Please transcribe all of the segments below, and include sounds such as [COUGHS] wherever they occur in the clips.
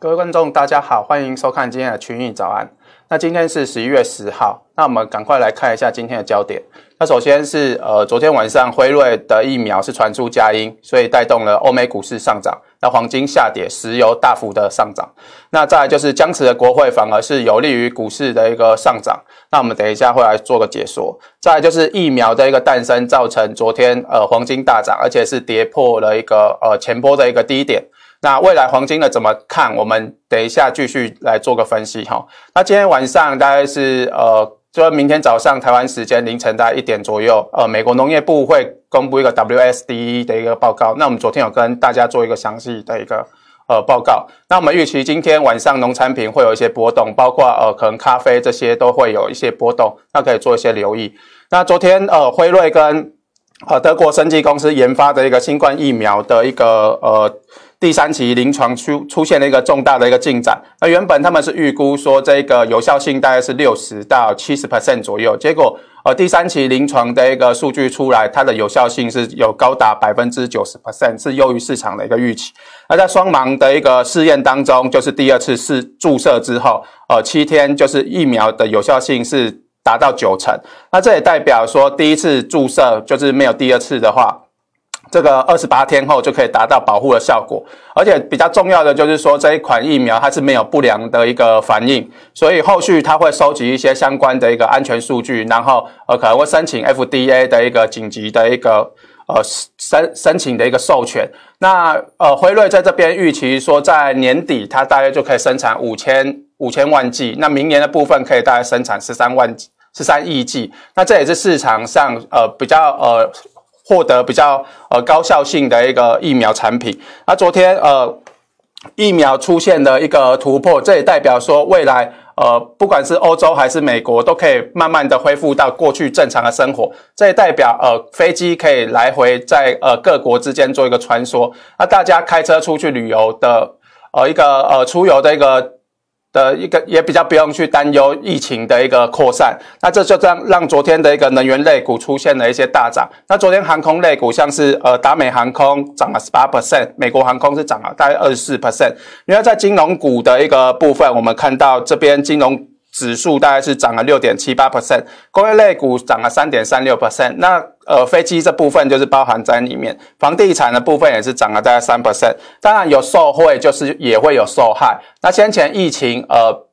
各位观众，大家好，欢迎收看今天的群益早安。那今天是十一月十号，那我们赶快来看一下今天的焦点。那首先是呃，昨天晚上辉瑞的疫苗是传出佳音，所以带动了欧美股市上涨。那黄金下跌，石油大幅的上涨。那再来就是僵持的国会反而是有利于股市的一个上涨。那我们等一下会来做个解说。再来就是疫苗的一个诞生，造成昨天呃黄金大涨，而且是跌破了一个呃前波的一个低点。那未来黄金的怎么看？我们等一下继续来做个分析哈。那今天晚上大概是呃，就明天早上台湾时间凌晨大概一点左右，呃，美国农业部会公布一个 WSD 的一个报告。那我们昨天有跟大家做一个详细的一个呃报告。那我们预期今天晚上农产品会有一些波动，包括呃可能咖啡这些都会有一些波动，那可以做一些留意。那昨天呃辉瑞跟呃德国生技公司研发的一个新冠疫苗的一个呃。第三期临床出出现了一个重大的一个进展，那原本他们是预估说这个有效性大概是六十到七十 percent 左右，结果呃第三期临床的一个数据出来，它的有效性是有高达百分之九十 percent，是优于市场的一个预期。那在双盲的一个试验当中，就是第二次试注射之后，呃七天就是疫苗的有效性是达到九成，那这也代表说第一次注射就是没有第二次的话。这个二十八天后就可以达到保护的效果，而且比较重要的就是说，这一款疫苗它是没有不良的一个反应，所以后续它会收集一些相关的一个安全数据，然后呃可能会申请 FDA 的一个紧急的一个呃申申请的一个授权。那呃辉瑞在这边预期说，在年底它大约就可以生产五千五千万剂，那明年的部分可以大概生产十三万十三亿剂，那这也是市场上呃比较呃。获得比较呃高效性的一个疫苗产品。那昨天呃疫苗出现的一个突破，这也代表说未来呃不管是欧洲还是美国都可以慢慢的恢复到过去正常的生活。这也代表呃飞机可以来回在呃各国之间做一个穿梭。那大家开车出去旅游的呃一个呃出游的一个。的一个也比较不用去担忧疫情的一个扩散，那这就这样让昨天的一个能源类股出现了一些大涨。那昨天航空类股像是呃达美航空涨了十八 percent，美国航空是涨了大概二十四 percent。因为在金融股的一个部分，我们看到这边金融。指数大概是涨了六点七八 percent，工业类股涨了三点三六 percent。那呃飞机这部分就是包含在里面，房地产的部分也是涨了大概三 percent。当然有受惠，就是也会有受害。那先前疫情呃。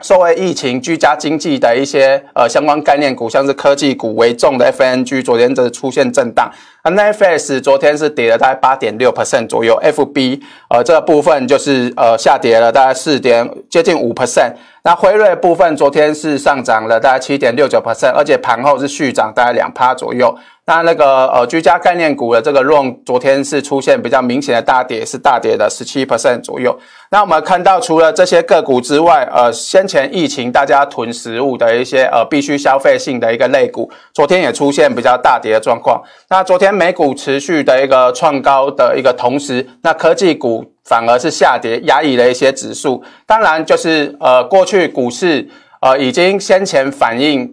受惠疫情、居家经济的一些呃相关概念股，像是科技股为重的 FNG，昨天则出现震荡。Netflix 昨天是跌了大概八点六 percent 左右，FB 呃这部分就是呃下跌了大概四点接近五 percent。那辉瑞部分昨天是上涨了大概七点六九 percent，而且盘后是续涨大概两趴左右。那那个呃居家概念股的这个 r o n 昨天是出现比较明显的大跌，是大跌的十七 percent 左右。那我们看到除了这些个股之外，呃先前疫情大家囤食物的一些呃必须消费性的一个类股，昨天也出现比较大跌的状况。那昨天美股持续的一个创高的一个同时，那科技股反而是下跌，压抑了一些指数。当然就是呃过去股市呃已经先前反映，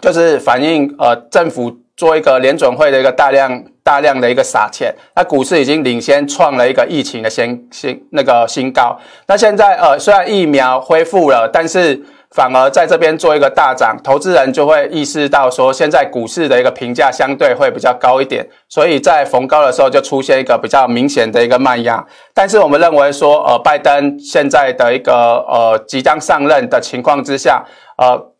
就是反映呃政府。做一个联准会的一个大量大量的一个撒钱，那股市已经领先创了一个疫情的新新那个新高。那现在呃虽然疫苗恢复了，但是反而在这边做一个大涨，投资人就会意识到说，现在股市的一个评价相对会比较高一点，所以在逢高的时候就出现一个比较明显的一个卖压。但是我们认为说，呃，拜登现在的一个呃即将上任的情况之下，呃。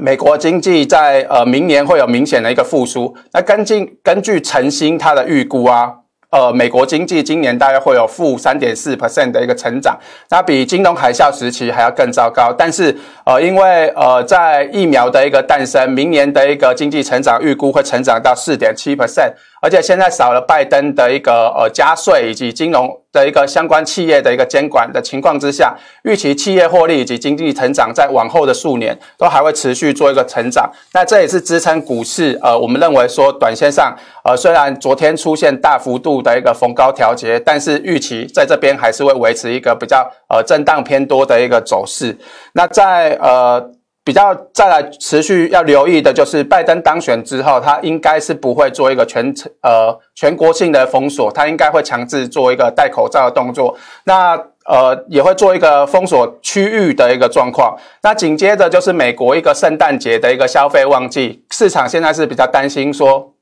美国经济在呃明年会有明显的一个复苏。那根据根据晨星他的预估啊，呃，美国经济今年大约会有负三点四 percent 的一个成长，那比金融海啸时期还要更糟糕。但是呃，因为呃在疫苗的一个诞生，明年的一个经济成长预估会成长到四点七 percent。而且现在少了拜登的一个呃加税以及金融的一个相关企业的一个监管的情况之下，预期企业获利以及经济成长在往后的数年都还会持续做一个成长。那这也是支撑股市呃，我们认为说短线上呃虽然昨天出现大幅度的一个逢高调节，但是预期在这边还是会维持一个比较呃震荡偏多的一个走势。那在呃。比较再来持续要留意的就是，拜登当选之后，他应该是不会做一个全呃全国性的封锁，他应该会强制做一个戴口罩的动作。那呃也会做一个封锁区域的一个状况。那紧接着就是美国一个圣诞节的一个消费旺季，市场现在是比较担心说。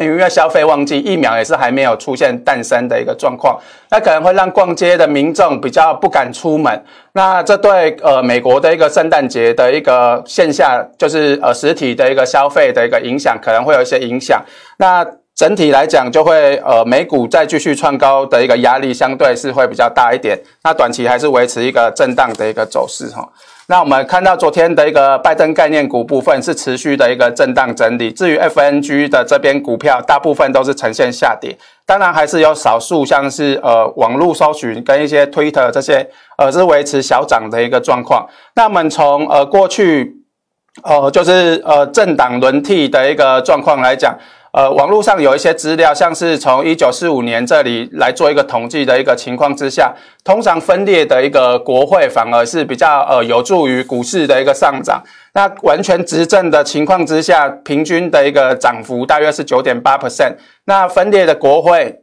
因为消费旺季，疫苗也是还没有出现诞生的一个状况，那可能会让逛街的民众比较不敢出门。那这对呃美国的一个圣诞节的一个线下，就是呃实体的一个消费的一个影响，可能会有一些影响。那整体来讲，就会呃美股再继续创高的一个压力，相对是会比较大一点。那短期还是维持一个震荡的一个走势哈。那我们看到昨天的一个拜登概念股部分是持续的一个震荡整理，至于 FNG 的这边股票，大部分都是呈现下跌，当然还是有少数像是呃网络搜寻跟一些 Twitter 这些呃是维持小涨的一个状况。那我们从呃过去呃就是呃政党轮替的一个状况来讲。呃，网络上有一些资料，像是从一九四五年这里来做一个统计的一个情况之下，通常分裂的一个国会反而是比较呃有助于股市的一个上涨。那完全执政的情况之下，平均的一个涨幅大约是九点八 percent。那分裂的国会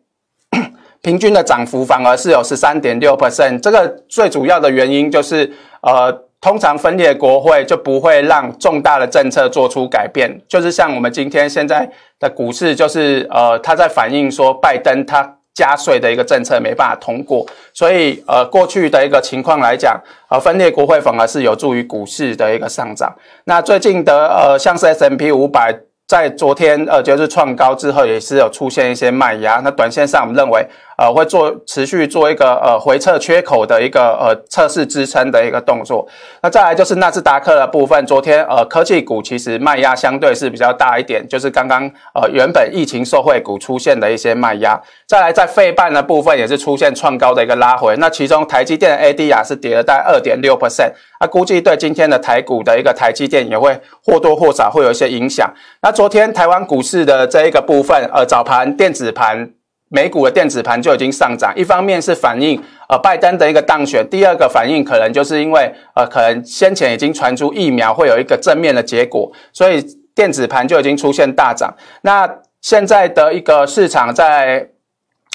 [COUGHS] 平均的涨幅反而是有十三点六 percent。这个最主要的原因就是呃。通常分裂国会就不会让重大的政策做出改变，就是像我们今天现在的股市，就是呃，它在反映说拜登他加税的一个政策没办法通过，所以呃，过去的一个情况来讲，呃，分裂国会反而是有助于股市的一个上涨。那最近的呃，像是 S&P 五百。在昨天，呃，就是创高之后，也是有出现一些卖压。那短线上，我们认为，呃，会做持续做一个呃回测缺口的一个呃测试支撑的一个动作。那再来就是纳斯达克的部分，昨天呃科技股其实卖压相对是比较大一点，就是刚刚呃原本疫情受惠股出现的一些卖压。再来在费半的部分也是出现创高的一个拉回。那其中台积电的 ADR 是跌了大概二点六 percent，那估计对今天的台股的一个台积电也会或多或少会有一些影响。那昨天台湾股市的这一个部分，呃，早盘电子盘，美股的电子盘就已经上涨。一方面是反映呃拜登的一个当选，第二个反应可能就是因为呃可能先前已经传出疫苗会有一个正面的结果，所以电子盘就已经出现大涨。那现在的一个市场在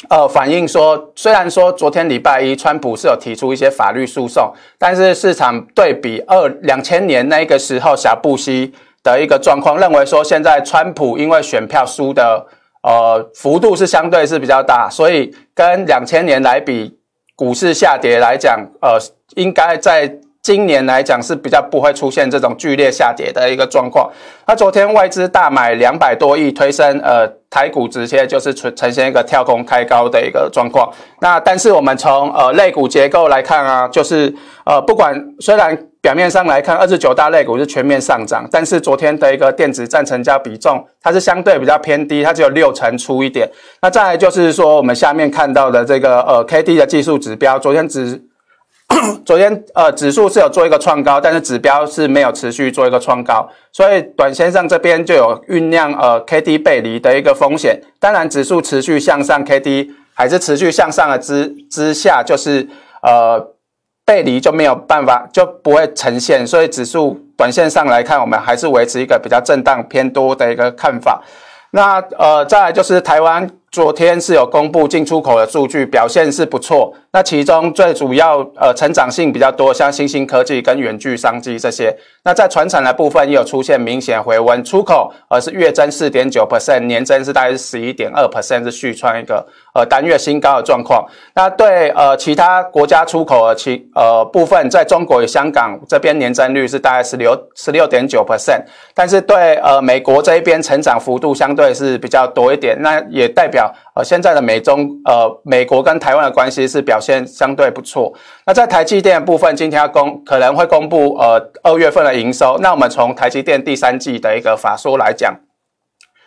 呃反映说，虽然说昨天礼拜一川普是有提出一些法律诉讼，但是市场对比二两千年那个时候小布希。的一个状况，认为说现在川普因为选票输的呃幅度是相对是比较大，所以跟两千年来比，股市下跌来讲，呃，应该在今年来讲是比较不会出现这种剧烈下跌的一个状况。那昨天外资大买两百多亿推升，呃，台股直接就是呈呈现一个跳空开高的一个状况。那但是我们从呃类股结构来看啊，就是呃不管虽然。表面上来看，二十九大类股是全面上涨，但是昨天的一个电子占成交比重，它是相对比较偏低，它只有六成出一点。那再来就是说，我们下面看到的这个呃 K D 的技术指标，昨天指 [COUGHS] 昨天呃指数是有做一个创高，但是指标是没有持续做一个创高，所以短线上这边就有酝酿呃 K D 背离的一个风险。当然，指数持续向上，K D 还是持续向上的之之下，就是呃。背离就没有办法，就不会呈现，所以指数短线上来看，我们还是维持一个比较震荡偏多的一个看法。那呃，再来就是台湾。昨天是有公布进出口的数据，表现是不错。那其中最主要呃成长性比较多，像新兴科技跟远距商机这些。那在传产的部分也有出现明显回温，出口呃是月增四点九 percent，年增是大概是十一点二 percent，是续创一个呃单月新高的状况。那对呃其他国家出口的其呃部分，在中国与香港这边年增率是大概十六十六点九 percent，但是对呃美国这一边成长幅度相对是比较多一点，那也代表。呃，现在的美中呃，美国跟台湾的关系是表现相对不错。那在台积电部分，今天要公可能会公布呃二月份的营收。那我们从台积电第三季的一个法说来讲，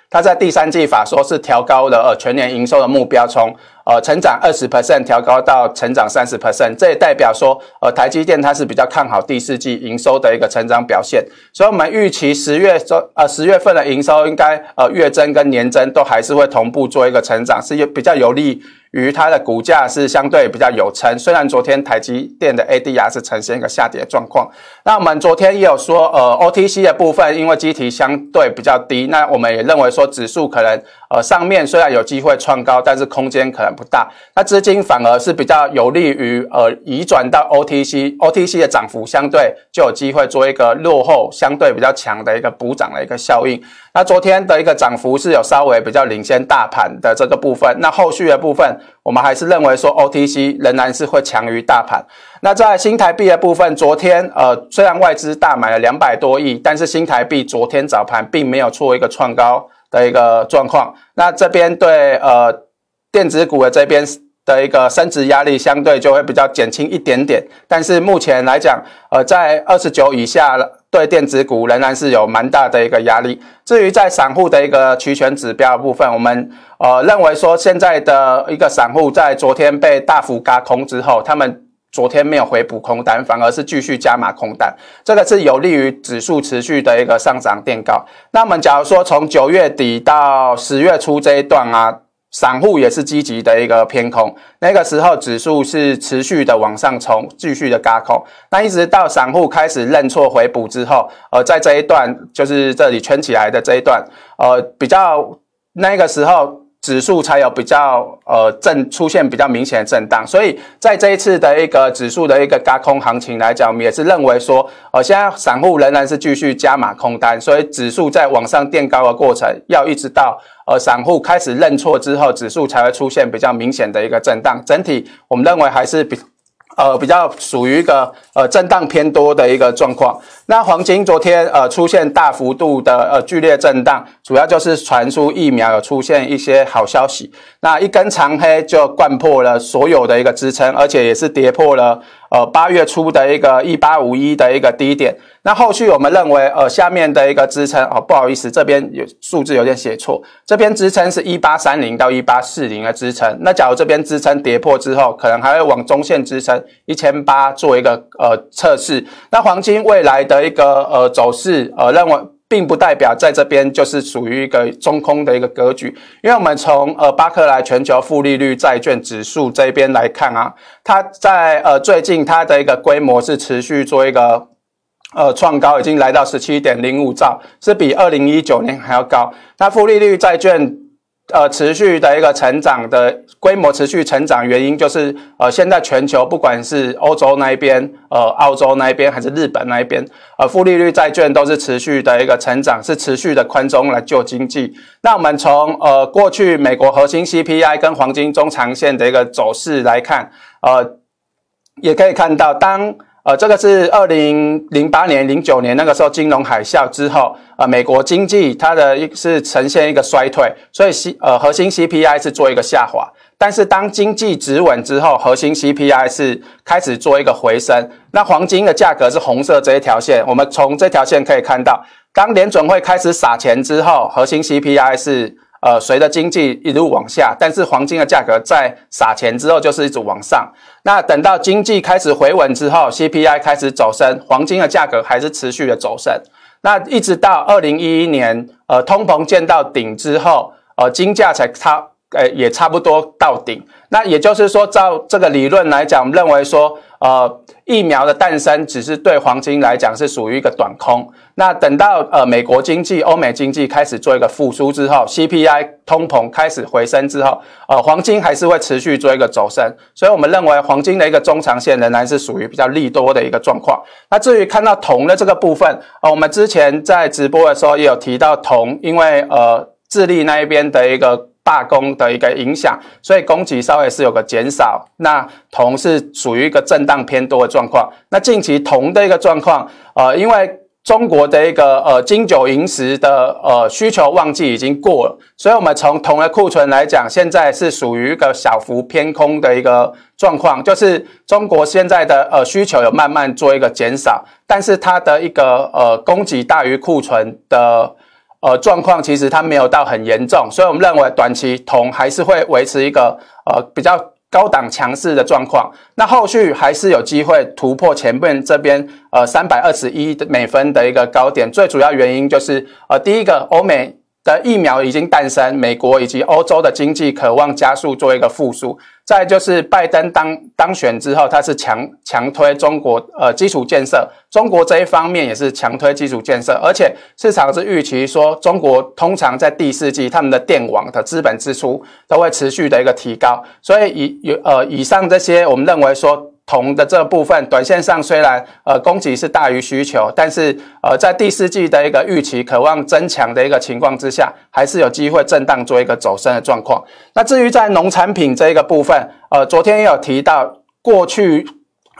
它在第三季法说是调高了呃全年营收的目标，从呃成长二十 percent 调高到成长三十 percent。这也代表说呃台积电它是比较看好第四季营收的一个成长表现。所以我们预期十月周呃十月份的营收应该呃月增跟年增都还是会同步做一个成长，是有比较有利。于它的股价是相对比较有撑，虽然昨天台积电的 ADR 是呈现一个下跌状况。那我们昨天也有说，呃，OTC 的部分因为基期相对比较低，那我们也认为说指数可能呃上面虽然有机会创高，但是空间可能不大。那资金反而是比较有利于呃移转到 OTC，OTC 的涨幅相对就有机会做一个落后相对比较强的一个补涨的一个效应。那昨天的一个涨幅是有稍微比较领先大盘的这个部分。那后续的部分，我们还是认为说 OTC 仍然是会强于大盘。那在新台币的部分，昨天呃虽然外资大买了两百多亿，但是新台币昨天早盘并没有出一个创高的一个状况。那这边对呃电子股的这边的一个升值压力相对就会比较减轻一点点。但是目前来讲，呃在二十九以下了对电子股仍然是有蛮大的一个压力。至于在散户的一个期权指标部分，我们呃认为说现在的一个散户在昨天被大幅轧空之后，他们昨天没有回补空单，反而是继续加码空单，这个是有利于指数持续的一个上涨垫高。那我们假如说从九月底到十月初这一段啊。散户也是积极的一个偏空，那个时候指数是持续的往上冲，继续的轧空。那一直到散户开始认错回补之后，呃，在这一段就是这里圈起来的这一段，呃，比较那个时候。指数才有比较呃震出现比较明显的震荡，所以在这一次的一个指数的一个高空行情来讲，我们也是认为说，呃，现在散户仍然是继续加码空单，所以指数在往上垫高的过程，要一直到呃散户开始认错之后，指数才会出现比较明显的一个震荡。整体我们认为还是比。呃，比较属于一个呃震荡偏多的一个状况。那黄金昨天呃出现大幅度的呃剧烈震荡，主要就是传出疫苗有出现一些好消息。那一根长黑就掼破了所有的一个支撑，而且也是跌破了。呃，八月初的一个一八五一的一个低点，那后续我们认为，呃，下面的一个支撑，哦，不好意思，这边有数字有点写错，这边支撑是一八三零到一八四零的支撑。那假如这边支撑跌破之后，可能还会往中线支撑一千八做一个呃测试。那黄金未来的一个呃走势，呃，认为。并不代表在这边就是属于一个中空的一个格局，因为我们从呃巴克莱全球负利率债券指数这边来看啊，它在呃最近它的一个规模是持续做一个呃创高，已经来到十七点零五兆，是比二零一九年还要高。那负利率债券。呃，持续的一个成长的规模持续成长，原因就是呃，现在全球不管是欧洲那一边、呃，澳洲那一边还是日本那一边，呃，负利率债券都是持续的一个成长，是持续的宽松来救经济。那我们从呃过去美国核心 CPI 跟黄金中长线的一个走势来看，呃，也可以看到当。呃，这个是二零零八年、零九年那个时候金融海啸之后，呃，美国经济它的一是呈现一个衰退，所以 C 呃核心 CPI 是做一个下滑。但是当经济止稳之后，核心 CPI 是开始做一个回升。那黄金的价格是红色这一条线，我们从这条线可以看到，当联准会开始撒钱之后，核心 CPI 是。呃，随着经济一路往下，但是黄金的价格在撒钱之后就是一直往上。那等到经济开始回稳之后，CPI 开始走升，黄金的价格还是持续的走升。那一直到二零一一年，呃，通膨见到顶之后，呃，金价才差，呃，也差不多到顶。那也就是说，照这个理论来讲，我们认为说，呃。疫苗的诞生只是对黄金来讲是属于一个短空。那等到呃美国经济、欧美经济开始做一个复苏之后，CPI 通膨开始回升之后，呃黄金还是会持续做一个走升。所以我们认为黄金的一个中长线仍然是属于比较利多的一个状况。那至于看到铜的这个部分，呃我们之前在直播的时候也有提到铜，因为呃智利那一边的一个。罢工的一个影响，所以供给稍微是有个减少。那铜是属于一个震荡偏多的状况。那近期铜的一个状况，呃，因为中国的一个呃金九银十的呃需求旺季已经过了，所以我们从铜的库存来讲，现在是属于一个小幅偏空的一个状况，就是中国现在的呃需求有慢慢做一个减少，但是它的一个呃供给大于库存的。呃，状况其实它没有到很严重，所以我们认为短期铜还是会维持一个呃比较高档强势的状况。那后续还是有机会突破前面这边呃三百二十一的美分的一个高点。最主要原因就是呃第一个，欧美的疫苗已经诞生，美国以及欧洲的经济渴望加速做一个复苏。再就是拜登当当选之后，他是强强推中国呃基础建设，中国这一方面也是强推基础建设，而且市场是预期说，中国通常在第四季他们的电网的资本支出都会持续的一个提高，所以以有呃以上这些，我们认为说。铜的这部分，短线上虽然呃供给是大于需求，但是呃在第四季的一个预期渴望增强的一个情况之下，还是有机会震荡做一个走升的状况。那至于在农产品这一个部分，呃昨天也有提到，过去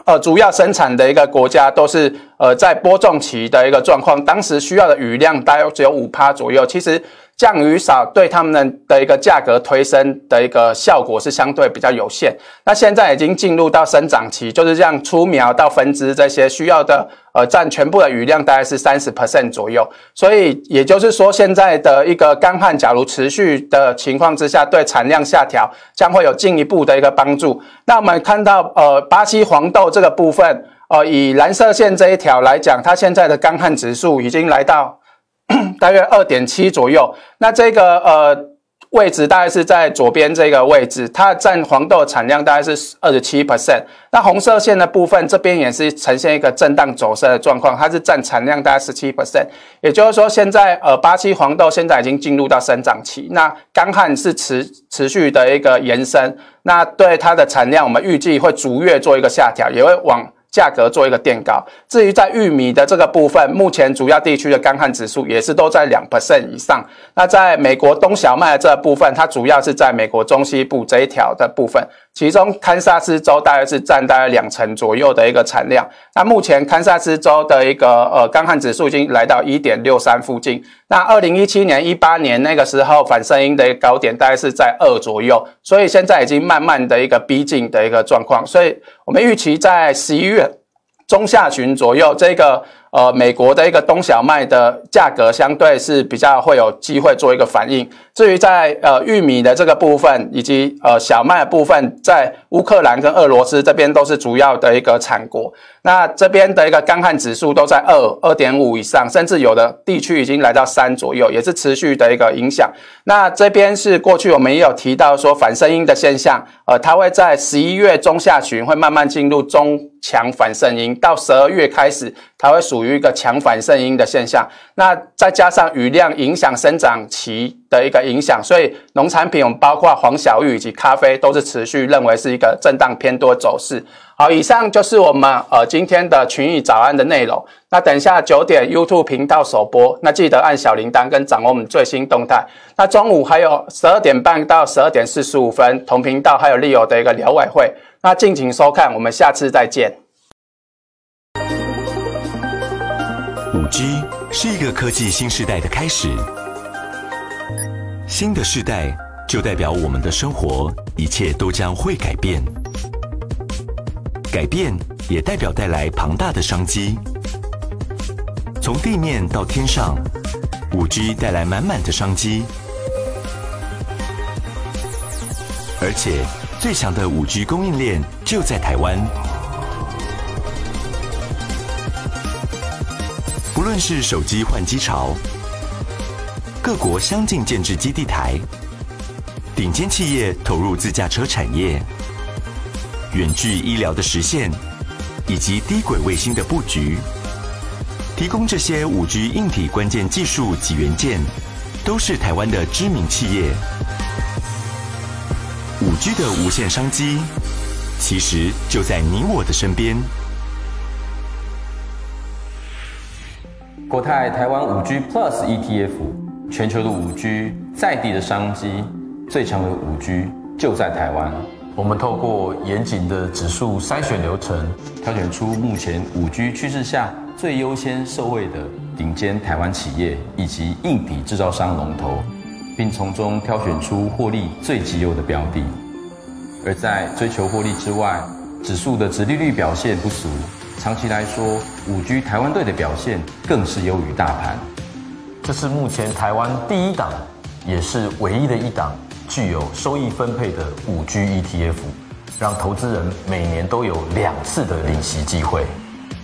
呃主要生产的一个国家都是呃在播种期的一个状况，当时需要的雨量大约只有五趴左右，其实。降雨少对他们的一个价格推升的一个效果是相对比较有限。那现在已经进入到生长期，就是这样出苗到分枝这些需要的，呃，占全部的雨量大概是三十 percent 左右。所以也就是说，现在的一个干旱，假如持续的情况之下，对产量下调将会有进一步的一个帮助。那我们看到，呃，巴西黄豆这个部分，呃，以蓝色线这一条来讲，它现在的干旱指数已经来到。[CLEARS THROAT] 大约二点七左右，那这个呃位置大概是在左边这个位置，它占黄豆产量大概是二十七 percent。那红色线的部分这边也是呈现一个震荡走势的状况，它是占产量大概十七 percent。也就是说，现在呃巴西黄豆现在已经进入到生长期，那干旱是持持续的一个延伸，那对它的产量我们预计会逐月做一个下调，也会往。价格做一个垫高。至于在玉米的这个部分，目前主要地区的干旱指数也是都在两 percent 以上。那在美国冬小麦这部分，它主要是在美国中西部这一条的部分。其中，堪萨斯州大约是占大概两成左右的一个产量。那目前堪萨斯州的一个呃干旱指数已经来到一点六三附近。那二零一七年、一八年那个时候反声音的一个高点大概是在二左右，所以现在已经慢慢的一个逼近的一个状况。所以我们预期在十一月中下旬左右，这个。呃，美国的一个冬小麦的价格相对是比较会有机会做一个反应。至于在呃玉米的这个部分，以及呃小麦的部分，在乌克兰跟俄罗斯这边都是主要的一个产国。那这边的一个干旱指数都在二二点五以上，甚至有的地区已经来到三左右，也是持续的一个影响。那这边是过去我们也有提到说反圣婴的现象，呃，它会在十一月中下旬会慢慢进入中强反圣婴，到十二月开始它会属。于一个强反圣婴的现象，那再加上雨量影响生长期的一个影响，所以农产品我们包括黄小玉以及咖啡都是持续认为是一个震荡偏多走势。好，以上就是我们呃今天的群益早安的内容。那等一下九点 YouTube 频道首播，那记得按小铃铛跟掌握我们最新动态。那中午还有十二点半到十二点四十五分同频道还有 Leo 的一个寮委会，那敬请收看，我们下次再见。五 G 是一个科技新时代的开始，新的世代就代表我们的生活一切都将会改变，改变也代表带来庞大的商机。从地面到天上，五 G 带来满满的商机，而且最强的五 G 供应链就在台湾。无论是手机换机潮，各国相继建置基地台，顶尖企业投入自驾车产业，远距医疗的实现，以及低轨卫星的布局，提供这些五 G 硬体关键技术及元件，都是台湾的知名企业。五 G 的无限商机，其实就在你我的身边。国泰台湾五 G Plus ETF，全球的五 G 在地的商机，最强的五 G 就在台湾。我们透过严谨的指数筛选流程，挑选出目前五 G 趋势下最优先受惠的顶尖台湾企业以及硬体制造商龙头，并从中挑选出获利最绩优的标的。而在追求获利之外，指数的殖利率表现不俗。长期来说，五 G 台湾队的表现更是优于大盘。这是目前台湾第一档，也是唯一的一档具有收益分配的五 G ETF，让投资人每年都有两次的领息机会。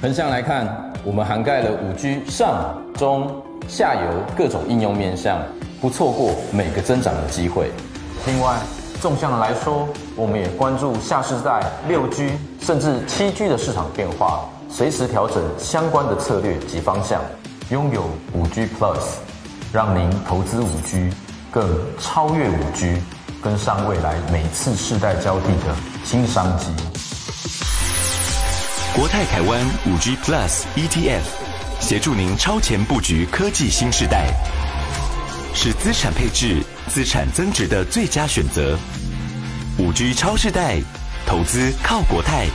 横向来看，我们涵盖了五 G 上、中、下游各种应用面向，不错过每个增长的机会。另外，纵向来说，我们也关注下世代六 G 甚至七 G 的市场变化，随时调整相关的策略及方向，拥有五 G Plus，让您投资五 G 更超越五 G，跟上未来每次世代交替的新商机。国泰台湾五 G Plus ETF，协助您超前布局科技新时代，是资产配置、资产增值的最佳选择。五 G 超世代，投资靠国泰。